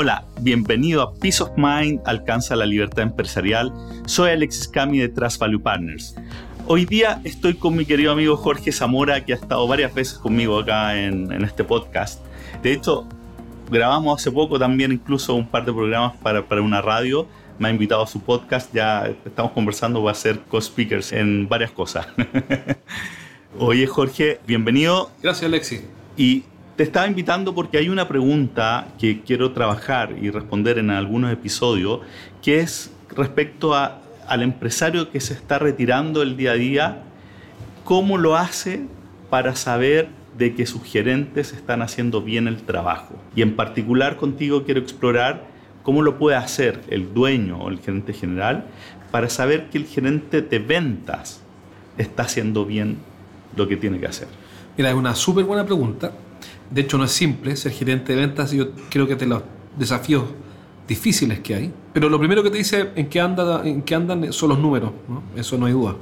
Hola, bienvenido a Peace of Mind, alcanza la libertad empresarial. Soy Alexis Cami de Trust Value Partners. Hoy día estoy con mi querido amigo Jorge Zamora, que ha estado varias veces conmigo acá en, en este podcast. De hecho, grabamos hace poco también incluso un par de programas para, para una radio. Me ha invitado a su podcast, ya estamos conversando, va a ser co-speakers en varias cosas. Oye Jorge, bienvenido. Gracias Alexis. Y te estaba invitando porque hay una pregunta que quiero trabajar y responder en algunos episodios, que es respecto a, al empresario que se está retirando el día a día, cómo lo hace para saber de que sus gerentes están haciendo bien el trabajo. Y en particular contigo quiero explorar cómo lo puede hacer el dueño o el gerente general para saber que el gerente de ventas está haciendo bien lo que tiene que hacer. Mira, es una súper buena pregunta de hecho, no es simple ser gerente de ventas. Yo creo que de los desafíos difíciles que hay. Pero lo primero que te dice en qué, anda, en qué andan son los números. ¿no? Eso no hay duda.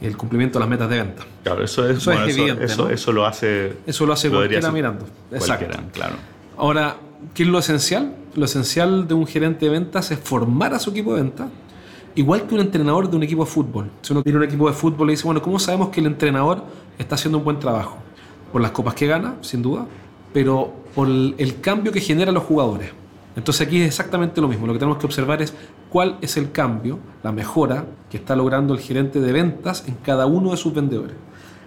El cumplimiento de las metas de venta. Claro, eso es, eso es evidente. Eso, eso, lo hace. Eso lo hace cualquiera mirando. Exacto. Claro. Ahora, ¿qué es lo esencial? Lo esencial de un gerente de ventas es formar a su equipo de ventas. Igual que un entrenador de un equipo de fútbol. Si uno tiene un equipo de fútbol y dice, bueno, ¿cómo sabemos que el entrenador está haciendo un buen trabajo? Por las copas que gana, sin duda pero por el cambio que generan los jugadores. Entonces aquí es exactamente lo mismo. Lo que tenemos que observar es cuál es el cambio, la mejora que está logrando el gerente de ventas en cada uno de sus vendedores.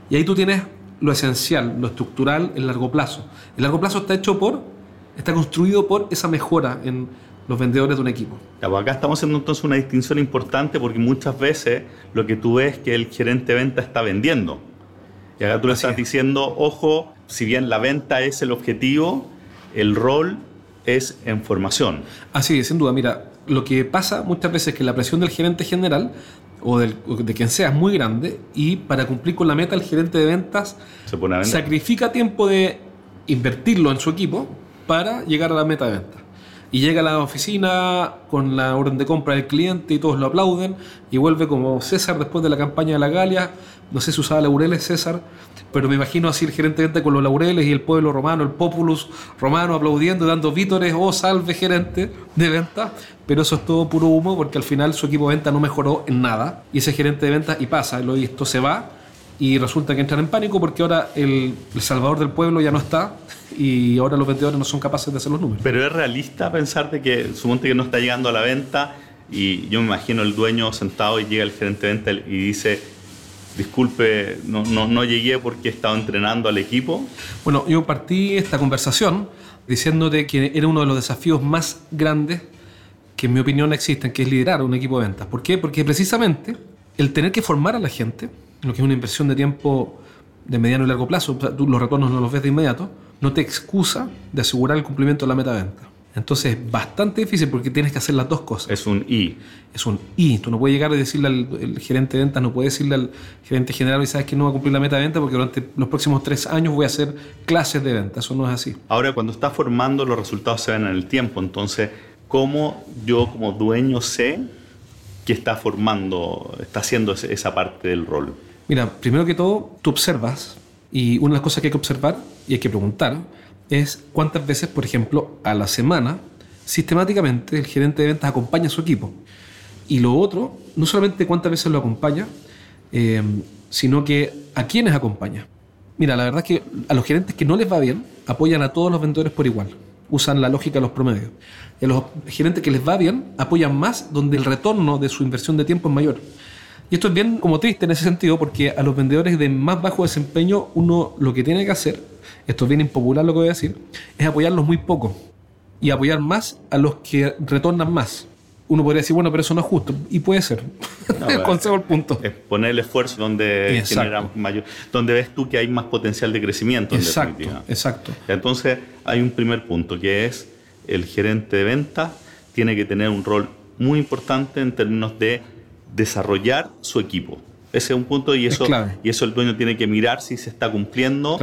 Y ahí tú tienes lo esencial, lo estructural, el largo plazo. El largo plazo está hecho por, está construido por esa mejora en los vendedores de un equipo. Pues acá estamos haciendo entonces una distinción importante porque muchas veces lo que tú ves es que el gerente de venta está vendiendo. Y acá tú le estás diciendo, ojo, si bien la venta es el objetivo, el rol es en formación. Así es, sin duda. Mira, lo que pasa muchas veces es que la presión del gerente general o, del, de quien sea es muy grande y para cumplir con la meta el gerente de ventas sacrifica tiempo de invertirlo en su equipo para llegar a la meta de venta. Y llega a la oficina con la orden de compra del cliente y todos lo aplauden y vuelve como César después de la campaña de la Galia. No sé si usaba laureles César, pero me imagino así el gerente de venta con los laureles y el pueblo romano, el populus romano aplaudiendo, dando vítores, oh salve gerente de venta. Pero eso es todo puro humo porque al final su equipo de venta no mejoró en nada. Y ese gerente de venta, y pasa, lo visto, se va y resulta que entran en pánico porque ahora el, el salvador del pueblo ya no está y ahora los vendedores no son capaces de hacer los números. Pero es realista pensar de que suponte que no está llegando a la venta y yo me imagino el dueño sentado y llega el gerente de venta y dice, disculpe, no, no, no llegué porque he estado entrenando al equipo. Bueno, yo partí esta conversación diciéndote que era uno de los desafíos más grandes que en mi opinión existen, que es liderar un equipo de ventas. ¿Por qué? Porque precisamente el tener que formar a la gente, lo que es una inversión de tiempo de mediano y largo plazo, los retornos no los ves de inmediato, no te excusa de asegurar el cumplimiento de la meta de venta. Entonces es bastante difícil porque tienes que hacer las dos cosas. Es un I. Es un I. Tú no puedes llegar a decirle al gerente de ventas, no puedes decirle al gerente general y sabes que no va a cumplir la meta de venta porque durante los próximos tres años voy a hacer clases de venta. Eso no es así. Ahora, cuando estás formando, los resultados se ven en el tiempo. Entonces, ¿cómo yo como dueño sé que está formando, está haciendo esa parte del rol? Mira, primero que todo, tú observas y una de las cosas que hay que observar y hay que preguntar es cuántas veces, por ejemplo, a la semana, sistemáticamente el gerente de ventas acompaña a su equipo. Y lo otro, no solamente cuántas veces lo acompaña, eh, sino que a quiénes acompaña. Mira, la verdad es que a los gerentes que no les va bien, apoyan a todos los vendedores por igual. Usan la lógica de los promedios. Y a los gerentes que les va bien, apoyan más donde el retorno de su inversión de tiempo es mayor. Y esto es bien como triste en ese sentido, porque a los vendedores de más bajo desempeño, uno lo que tiene que hacer, esto es bien impopular lo que voy a decir, es apoyarlos muy poco y apoyar más a los que retornan más. Uno podría decir, bueno, pero eso no es justo. Y puede ser. No, Consejo el punto. Es poner el esfuerzo donde genera mayor, donde ves tú que hay más potencial de crecimiento. exacto, exacto. Entonces hay un primer punto que es el gerente de venta tiene que tener un rol muy importante en términos de desarrollar su equipo. Ese es un punto y eso, y eso el dueño tiene que mirar si se está cumpliendo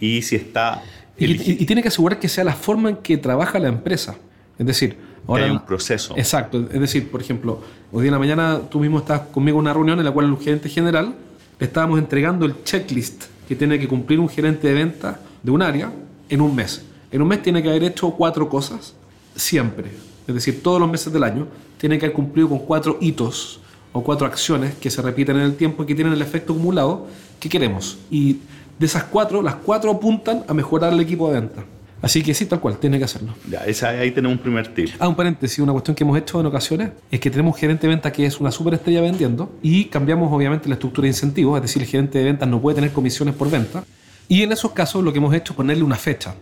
y si está... Y, tiene que asegurar que sea la forma en que trabaja la empresa. Es decir, ahora, hay un proceso. Exacto. Es decir, por ejemplo, hoy día en la mañana tú mismo estás conmigo en una reunión en la cual el gerente general le estábamos entregando el checklist que tiene que cumplir un gerente de venta de un área en un mes. En un mes tiene que haber hecho cuatro cosas siempre, es decir, todos los meses del año, tiene que haber cumplido con cuatro hitos o cuatro acciones que se repiten en el tiempo y que tienen el efecto acumulado que queremos. Y de esas cuatro, las cuatro apuntan a mejorar el equipo de venta. Así que sí, tal cual, tiene que hacerlo. Ya, esa, ahí tenemos un primer tip. Ah, un paréntesis, una cuestión que hemos hecho en ocasiones es que tenemos un gerente de venta que es una superestrella vendiendo y cambiamos obviamente la estructura de incentivos, es decir, el gerente de ventas no puede tener comisiones por venta. Y en esos casos lo que hemos hecho es ponerle una fecha.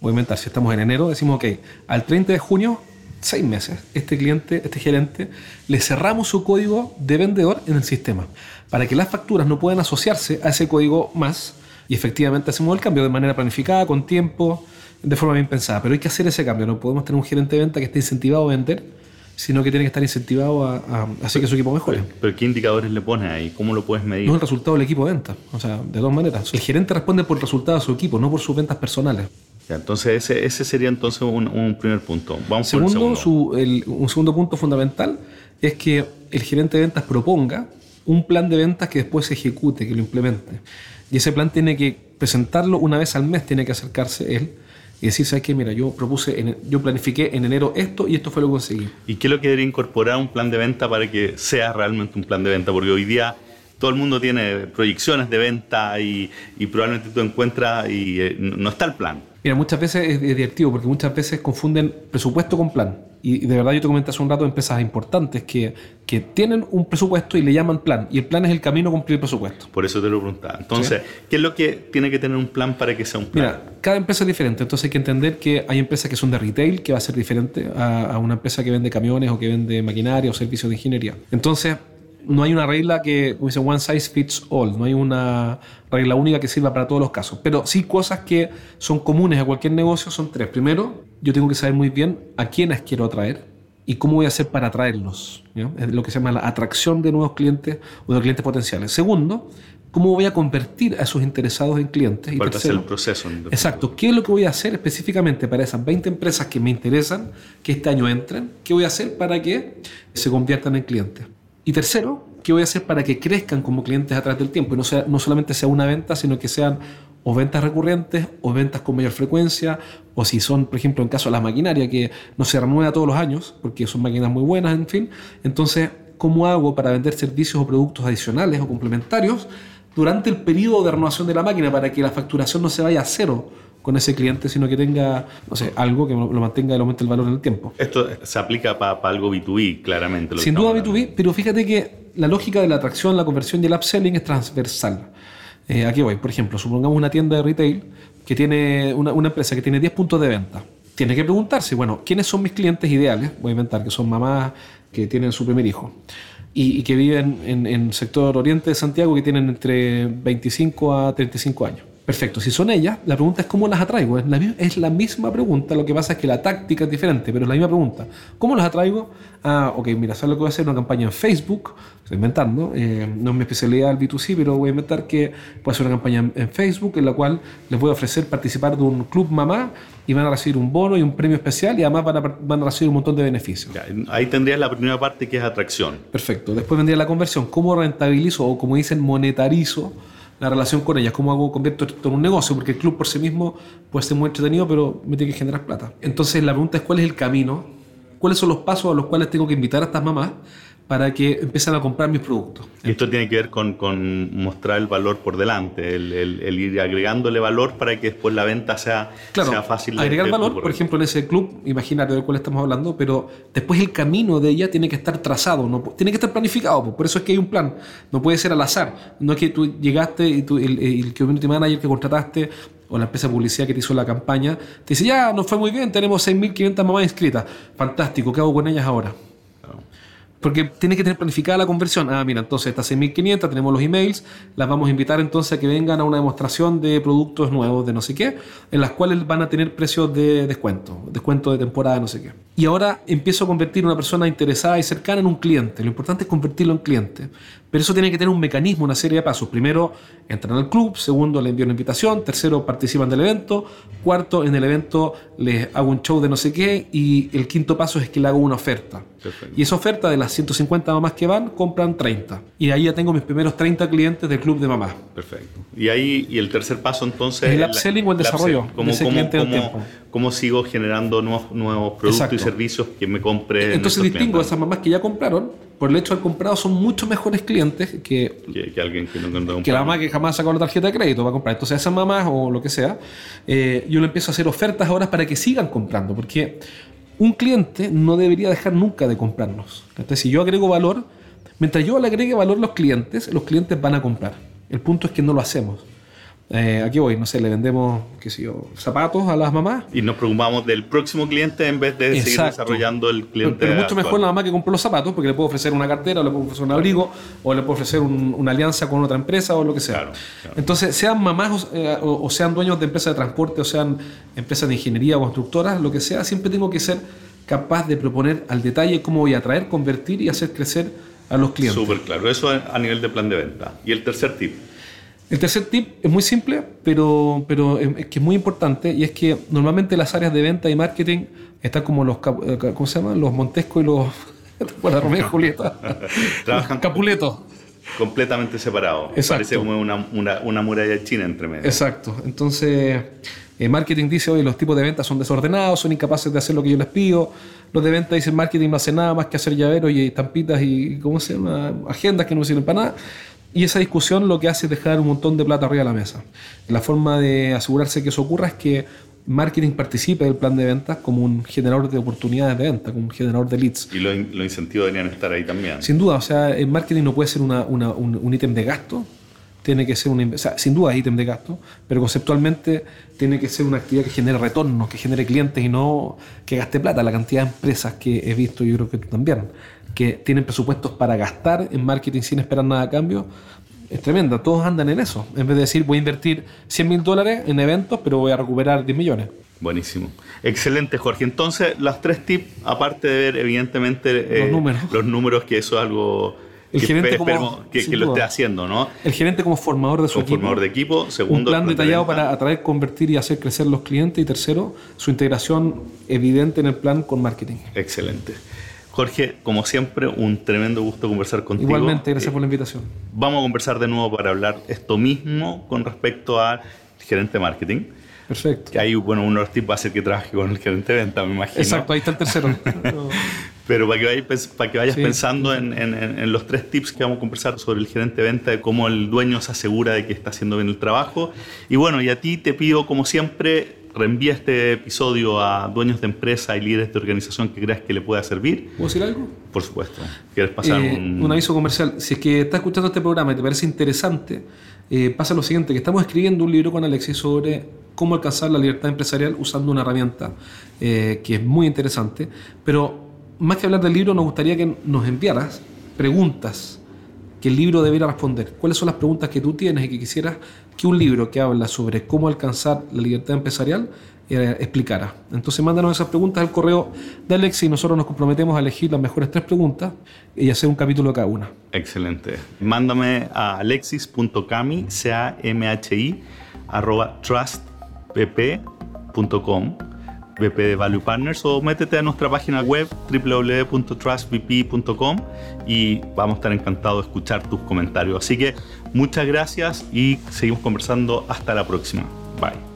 Voy a inventar, si estamos en enero, decimos, ok, al 30 de junio, seis meses, este cliente, este gerente, le cerramos su código de vendedor en el sistema para que las facturas no puedan asociarse a ese código más y efectivamente hacemos el cambio de manera planificada, con tiempo, de forma bien pensada. Pero hay que hacer ese cambio. No podemos tener un gerente de venta que esté incentivado a vender, sino que tiene que estar incentivado a, hacer que su equipo mejore. Pero, ¿qué indicadores le pones ahí? ¿Cómo lo puedes medir? No el resultado del equipo de venta. O sea, de dos maneras. El gerente responde por el resultado de su equipo, no por sus ventas personales. entonces ese, ese, sería entonces un, primer punto. Vamos segundo, Su, un segundo punto fundamental es que el gerente de ventas proponga un plan de ventas que después se ejecute, que lo implemente. Y ese plan tiene que presentarlo una vez al mes, tiene que acercarse él y decir, ¿sabes qué? Mira, yo propuse, yo planifiqué en enero esto y esto fue lo que conseguí. ¿Y qué es lo que debería incorporar un plan de venta para que sea realmente un plan de venta? Porque hoy día todo el mundo tiene proyecciones de venta y, probablemente tú encuentras y eh, no está el plan. Mira, muchas veces es, divertido porque muchas veces confunden presupuesto con plan. Y, de verdad yo te comenté hace un rato empresas importantes que, que tienen un presupuesto y le llaman plan. Y el plan es el camino a cumplir el presupuesto. Por eso te lo preguntaba. Entonces, ¿qué es lo que tiene que tener un plan para que sea un plan? Mira, cada empresa es diferente. Entonces hay que entender que hay empresas que son de retail, que va a ser diferente a, a una empresa que vende camiones o que vende maquinaria o servicios de ingeniería. Entonces, no hay una regla que, como dice, one size fits all, no hay una regla única que sirva para todos los casos, pero sí cosas que son comunes a cualquier negocio son tres. Primero, yo tengo que saber muy bien a quiénes quiero atraer y cómo voy a hacer para atraerlos, es lo que se llama la atracción de nuevos clientes o de clientes potenciales. Segundo, cómo voy a convertir a esos interesados en clientes. Y tercero, el proceso. Exacto. ¿Qué es lo que voy a hacer específicamente para esas 20 empresas que me interesan, que este año entren? ¿Qué voy a hacer para que se conviertan en clientes? Y tercero, ¿qué voy a hacer para que crezcan como clientes a través del tiempo? Y no, sea, no solamente sea una venta, sino que sean o ventas recurrentes o ventas con mayor frecuencia, o si son, por ejemplo, en caso de la maquinaria, que no se renueva todos los años, porque son máquinas muy buenas, en fin. Entonces, ¿cómo hago para vender servicios o productos adicionales o complementarios durante el periodo de renovación de la máquina para que la facturación no se vaya a cero? Con ese cliente, sino que tenga, no sé, algo que lo mantenga y aumente el valor en el tiempo. Esto se aplica para algo B2B, claramente. Sin duda B2B, pero fíjate que la lógica de la atracción, la conversión y el upselling es transversal. Eh, aquí voy, por ejemplo, supongamos una tienda de retail que tiene una, una empresa que tiene 10 puntos de venta. Tiene que preguntarse, bueno, ¿quiénes son mis clientes ideales? Voy a inventar que son mamás que tienen su primer hijo y, que viven en el sector oriente de Santiago que tienen entre 25 a 35 años. Perfecto, si son ellas, la pregunta es cómo las atraigo. Es la, es la, misma pregunta, lo que pasa es que la táctica es diferente, pero es la misma pregunta. ¿Cómo las atraigo? Ah, ok, mira, ¿sabes lo que voy a hacer? Una campaña en Facebook, estoy inventando, eh, no es mi especialidad el B2C, pero voy a inventar que puedo hacer una campaña en, Facebook en la cual les voy a ofrecer participar de un club mamá y van a recibir un bono y un premio especial y además van a, van a recibir un montón de beneficios. ahí tendrías la primera parte que es atracción. Perfecto, después vendría la conversión, cómo rentabilizo o como dicen monetarizo la relación con ellas, cómo hago, convierto esto en un negocio, porque el club por sí mismo puede ser muy entretenido, pero me tiene que generar plata. Entonces la pregunta es cuál es el camino, cuáles son los pasos a los cuales tengo que invitar a estas mamás para que empiecen a comprar mis productos. Y esto tiene que ver con, con mostrar el valor por delante, el, el, ir agregándole valor para que después la venta sea, sea fácil. Agregar valor, por ejemplo, en ese club, imagínate del cual estamos hablando, pero después el camino de ella tiene que estar trazado, no, tiene que estar planificado, por eso es que hay un plan, no puede ser al azar, no es que tú llegaste y tú, el, el community manager que contrataste o la empresa de publicidad que te hizo la campaña, te dice, ya, nos fue muy bien, tenemos 6.500 mamás inscritas, fantástico, ¿qué hago con ellas ahora? Porque tiene que tener planificada la conversión. Ah, mira, entonces estas 6.500 tenemos los emails, las vamos a invitar entonces a que vengan a una demostración de productos nuevos de no sé qué, en las cuales van a tener precios de descuento, descuento de temporada, no sé qué. Y ahora empiezo a convertir a una persona interesada y cercana en un cliente. Lo importante es convertirlo en cliente Pero eso tiene que tener un mecanismo, una serie de pasos. Primero, entran al club. Segundo, le envío una invitación. Tercero, participan del evento. Cuarto, en el evento les hago un show de no sé qué. Y el quinto paso es que le hago una oferta. Y esa oferta de las 150 mamás que van, compran 30. Y ahí ya tengo mis primeros 30 clientes del club de mamás. Perfecto. Y ahí, y el tercer paso entonces... Es el upselling o el desarrollo. ¿Cómo, cómo, sigo generando nuevos, nuevos productos y servicios que me compre? Entonces distingo a esas mamás que ya compraron por el hecho de haber comprado son mucho mejores clientes que, que, alguien que no Que la mamá que jamás sacó la tarjeta de crédito va a comprar. Entonces, a esas mamás o lo que sea, eh, yo le empiezo a hacer ofertas ahora para que sigan comprando. Porque un cliente no debería dejar nunca de comprarnos. Entonces, si yo agrego valor, mientras yo le agregue valor a los clientes, los clientes van a comprar. El punto es que no lo hacemos. Eh, aquí voy, no sé, le vendemos, qué sé yo, zapatos a las mamás. Y nos preocupamos del próximo cliente en vez de seguir desarrollando el cliente. Pero, mucho mejor la mamá que compró los zapatos, porque le puedo ofrecer una cartera, o le puedo ofrecer un abrigo, o le puedo ofrecer una alianza con otra empresa, o lo que sea. Entonces, sean mamás eh, o, sean dueños de empresas de transporte, o sean empresas de ingeniería o constructoras, lo que sea, siempre tengo que ser capaz de proponer al detalle cómo voy a atraer, convertir y hacer crecer a los clientes. Súper claro, eso a nivel de plan de venta. Y el tercer tip. El tercer tip es muy simple, pero, pero es que es muy importante y es que normalmente las áreas de venta y marketing están como los, eh, ¿cómo se llaman? Los Montesco y los, bueno, Romeo y Julieta. Trabajan Capuletos. Completamente separados. Parece como una, una, una, muralla china entre medio. Exacto. Entonces, el marketing dice, oye, los tipos de ventas son desordenados, son incapaces de hacer lo que yo les pido. Los de venta dicen, marketing no hace nada más que hacer llaveros y estampitas y, ¿cómo se llama? Agendas que no sirven para nada. Y esa discusión lo que hace es dejar un montón de plata arriba de la mesa. La forma de asegurarse que eso ocurra es que marketing participe del plan de ventas como un generador de oportunidades de venta, como un generador de leads. Y los incentivos deberían estar ahí también. Sin duda, o sea, el marketing no puede ser una, un, ítem de gasto, tiene que ser un, o sea, sin duda ítem de gasto, pero conceptualmente tiene que ser una actividad que genere retornos, que genere clientes y no que gaste plata. La cantidad de empresas que he visto, yo creo que tú también, que tienen presupuestos para gastar en marketing sin esperar nada a cambio, es tremenda. Todos andan en eso. En vez de decir, voy a invertir 100 mil dólares en eventos, pero voy a recuperar 10 millones. Buenísimo. Excelente, Jorge. Entonces, los tres tips, aparte de ver, evidentemente, los, eh, números. los números, que eso es algo el que, gerente que, lo esté haciendo, ¿no? El gerente como formador de su equipo. formador de equipo. Segundo, un plan detallado para atraer, convertir y hacer crecer los clientes. Y tercero, su integración evidente en el plan con marketing. Excelente. Jorge, como siempre, un tremendo gusto conversar contigo. Igualmente, gracias por la invitación. Vamos a conversar de nuevo para hablar esto mismo con respecto al gerente de marketing. Perfecto. Que ahí, bueno, uno de los tips va a ser que trabaje con el gerente de venta, me imagino. Exacto, ahí está el tercero. Pero para que vayas, para que vayas pensando en, en, los tres tips que vamos a conversar sobre el gerente de venta, de cómo el dueño se asegura de que está haciendo bien el trabajo. Y bueno, y a ti te pido, como siempre, reenvía este episodio a dueños de empresa y líderes de organización que creas que le pueda servir. ¿Puedo decir algo? Por supuesto. ¿Quieres pasar eh, un... aviso comercial? Si es que estás escuchando este programa y te parece interesante, eh, pasa lo siguiente, que estamos escribiendo un libro con Alexis sobre cómo alcanzar la libertad empresarial usando una herramienta eh, que es muy interesante, pero más que hablar del libro, nos gustaría que nos enviaras preguntas que el libro debiera responder. ¿Cuáles son las preguntas que tú tienes y que quisieras que un libro que habla sobre cómo alcanzar la libertad empresarial eh, explicara? Entonces mándanos esas preguntas al correo de Alex y nosotros nos comprometemos a elegir las mejores tres preguntas y hacer un capítulo de cada una. Excelente. Mándame a alexis.cami, c a m h i arroba trustpp.com VP de Value Partners o métete a nuestra página web www.trustvp.com y vamos a estar encantados de escuchar tus comentarios. Así que muchas gracias y seguimos conversando. Hasta la próxima. Bye.